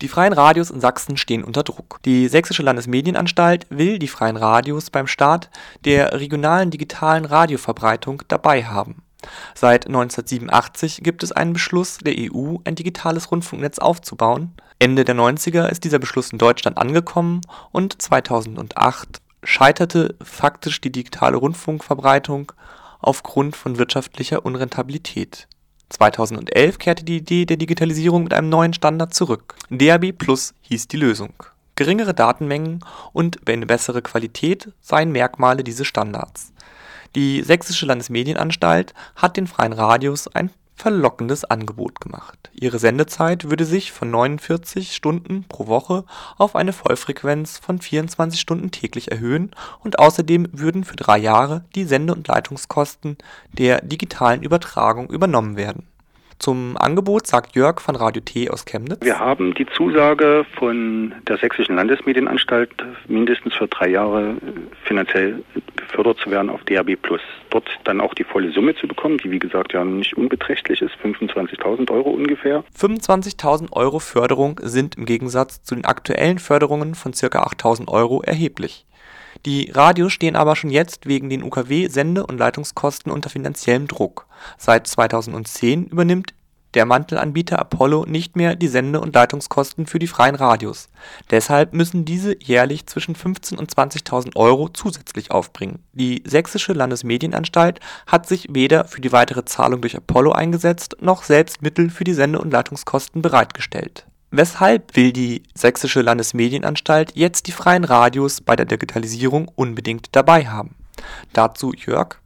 Die freien Radios in Sachsen stehen unter Druck. Die Sächsische Landesmedienanstalt will die freien Radios beim Start der regionalen digitalen Radioverbreitung dabei haben. Seit 1987 gibt es einen Beschluss der EU, ein digitales Rundfunknetz aufzubauen. Ende der 90er ist dieser Beschluss in Deutschland angekommen und 2008 scheiterte faktisch die digitale Rundfunkverbreitung aufgrund von wirtschaftlicher Unrentabilität 2011 kehrte die Idee der Digitalisierung mit einem neuen Standard zurück. DAB+ hieß die Lösung. Geringere Datenmengen und eine bessere Qualität seien Merkmale dieses Standards. Die Sächsische Landesmedienanstalt hat den freien Radios ein verlockendes Angebot gemacht. Ihre Sendezeit würde sich von 49 Stunden pro Woche auf eine Vollfrequenz von 24 Stunden täglich erhöhen und außerdem würden für drei Jahre die Sende und Leitungskosten der digitalen Übertragung übernommen werden zum Angebot sagt Jörg von Radio T aus Chemnitz. Wir haben die Zusage von der Sächsischen Landesmedienanstalt, mindestens für drei Jahre finanziell gefördert zu werden auf DAB+. Dort dann auch die volle Summe zu bekommen, die wie gesagt ja nicht unbeträchtlich ist, 25.000 Euro ungefähr. 25.000 Euro Förderung sind im Gegensatz zu den aktuellen Förderungen von ca. 8.000 Euro erheblich. Die Radios stehen aber schon jetzt wegen den UKW-Sende und Leitungskosten unter finanziellem Druck. Seit 2010 übernimmt der Mantelanbieter Apollo nicht mehr die Sende und Leitungskosten für die freien Radios. Deshalb müssen diese jährlich zwischen 15.000 und 20.000 Euro zusätzlich aufbringen. Die Sächsische Landesmedienanstalt hat sich weder für die weitere Zahlung durch Apollo eingesetzt noch selbst Mittel für die Sende und Leitungskosten bereitgestellt Weshalb will die Sächsische Landesmedienanstalt jetzt die freien Radios bei der Digitalisierung unbedingt dabei haben? Dazu Jörg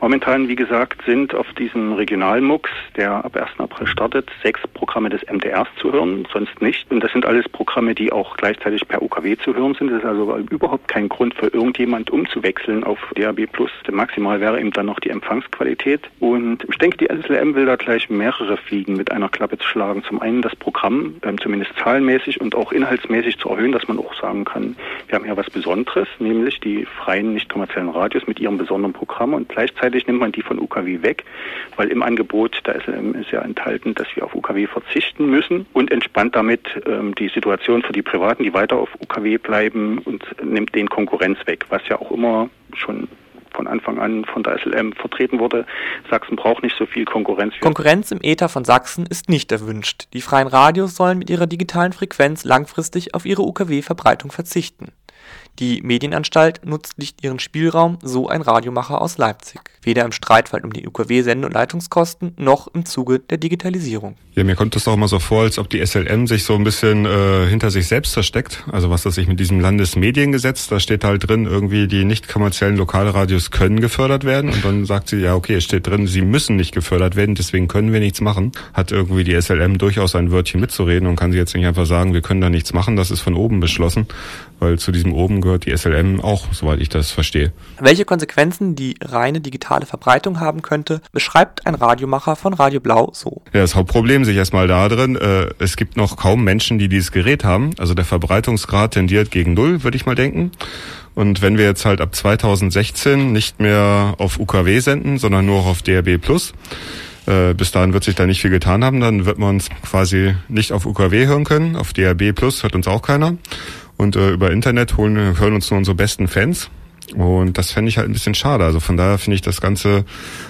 Momentan, wie gesagt, sind auf diesem Regionalmux, der ab 1. April startet, sechs Programme des MDRs zu hören, sonst nicht. Und das sind alles Programme, die auch gleichzeitig per UKW zu hören sind. Das ist also überhaupt kein Grund für irgendjemand umzuwechseln auf DAB+. Maximal wäre eben dann noch die Empfangsqualität. Und ich denke, die SLM will da gleich mehrere Fliegen mit einer Klappe zu schlagen. Zum einen das Programm, ähm, zumindest zahlenmäßig und auch inhaltsmäßig zu erhöhen, dass man auch sagen kann, wir haben hier was Besonderes, nämlich die freien, nicht kommerziellen Radios mit ihrem besonderen Programm und gleichzeitig Gleichzeitig nimmt man die von UKW weg, weil im Angebot der SLM ist ja enthalten, dass wir auf UKW verzichten müssen und entspannt damit ähm, die Situation für die Privaten, die weiter auf UKW bleiben und nimmt den Konkurrenz weg, was ja auch immer schon von Anfang an von der SLM vertreten wurde. Sachsen braucht nicht so viel Konkurrenz. Konkurrenz im Äther von Sachsen ist nicht erwünscht. Die freien Radios sollen mit ihrer digitalen Frequenz langfristig auf ihre UKW-Verbreitung verzichten. Die Medienanstalt nutzt nicht ihren Spielraum, so ein Radiomacher aus Leipzig. Weder im Streitfall um die UKW-Sende- und Leitungskosten noch im Zuge der Digitalisierung. Ja, mir kommt das auch immer so vor, als ob die SLM sich so ein bisschen äh, hinter sich selbst versteckt. Also was das sich mit diesem Landesmediengesetz, da steht halt drin, irgendwie die nicht kommerziellen Lokalradios können gefördert werden. Und dann sagt sie, ja, okay, es steht drin, sie müssen nicht gefördert werden, deswegen können wir nichts machen. Hat irgendwie die SLM durchaus ein Wörtchen mitzureden und kann sie jetzt nicht einfach sagen, wir können da nichts machen, das ist von oben beschlossen. Weil zu diesem oben gehört die SLM auch, soweit ich das verstehe. Welche Konsequenzen die reine digitale Verbreitung haben könnte, beschreibt ein Radiomacher von Radio Blau so. Ja, das Hauptproblem sich erstmal da drin, äh, es gibt noch kaum Menschen, die dieses Gerät haben. Also der Verbreitungsgrad tendiert gegen Null, würde ich mal denken. Und wenn wir jetzt halt ab 2016 nicht mehr auf UKW senden, sondern nur auf DRB Plus, äh, bis dahin wird sich da nicht viel getan haben, dann wird man uns quasi nicht auf UKW hören können. Auf DRB Plus hört uns auch keiner. Und äh, über Internet holen, hören uns nur unsere besten Fans. Und das fände ich halt ein bisschen schade. Also von daher finde ich das Ganze,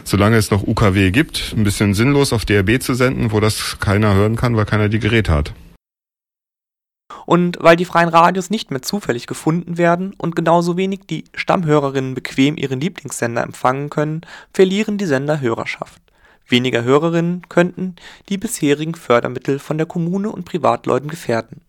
solange es noch UKW gibt, ein bisschen sinnlos auf DRB zu senden, wo das keiner hören kann, weil keiner die Geräte hat. Und weil die freien Radios nicht mehr zufällig gefunden werden und genauso wenig die Stammhörerinnen bequem ihren Lieblingssender empfangen können, verlieren die Sender Hörerschaft. Weniger Hörerinnen könnten die bisherigen Fördermittel von der Kommune und Privatleuten gefährden,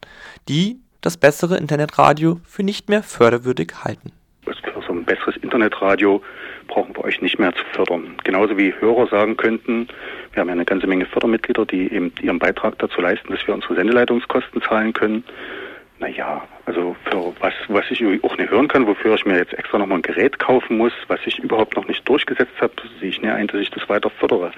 die das bessere Internetradio für nicht mehr förderwürdig halten. Für so ein besseres Internetradio brauchen wir euch nicht mehr zu fördern. Genauso wie Hörer sagen könnten, wir haben ja eine ganze Menge Fördermitglieder, die eben ihren Beitrag dazu leisten, dass wir unsere Sendeleitungskosten zahlen können. Naja, also für was, was ich auch nicht hören kann, wofür ich mir jetzt extra nochmal ein Gerät kaufen muss, was ich überhaupt noch nicht durchgesetzt habe, sehe ich näher ein, dass ich das weiter fördere.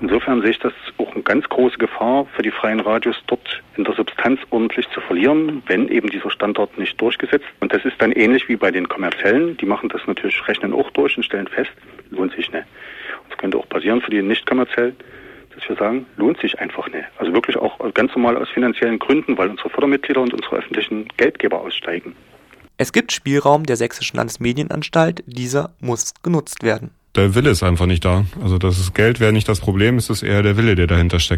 Insofern sehe ich das auch eine ganz große Gefahr für die freien Radios, dort in der Substanz ordentlich zu verlieren, wenn eben dieser Standort nicht durchgesetzt. Und das ist dann ähnlich wie bei den kommerziellen. Die machen das natürlich, rechnen auch durch und stellen fest, lohnt sich nicht. Das könnte auch passieren für die nicht kommerziellen dass wir sagen, lohnt sich einfach nicht. Also wirklich auch ganz normal aus finanziellen Gründen, weil unsere Fördermitglieder und unsere öffentlichen Geldgeber aussteigen. Es gibt Spielraum der Sächsischen Landesmedienanstalt, dieser muss genutzt werden. Der Wille ist einfach nicht da. Also das Geld wäre nicht das Problem, es ist eher der Wille, der dahinter steckt.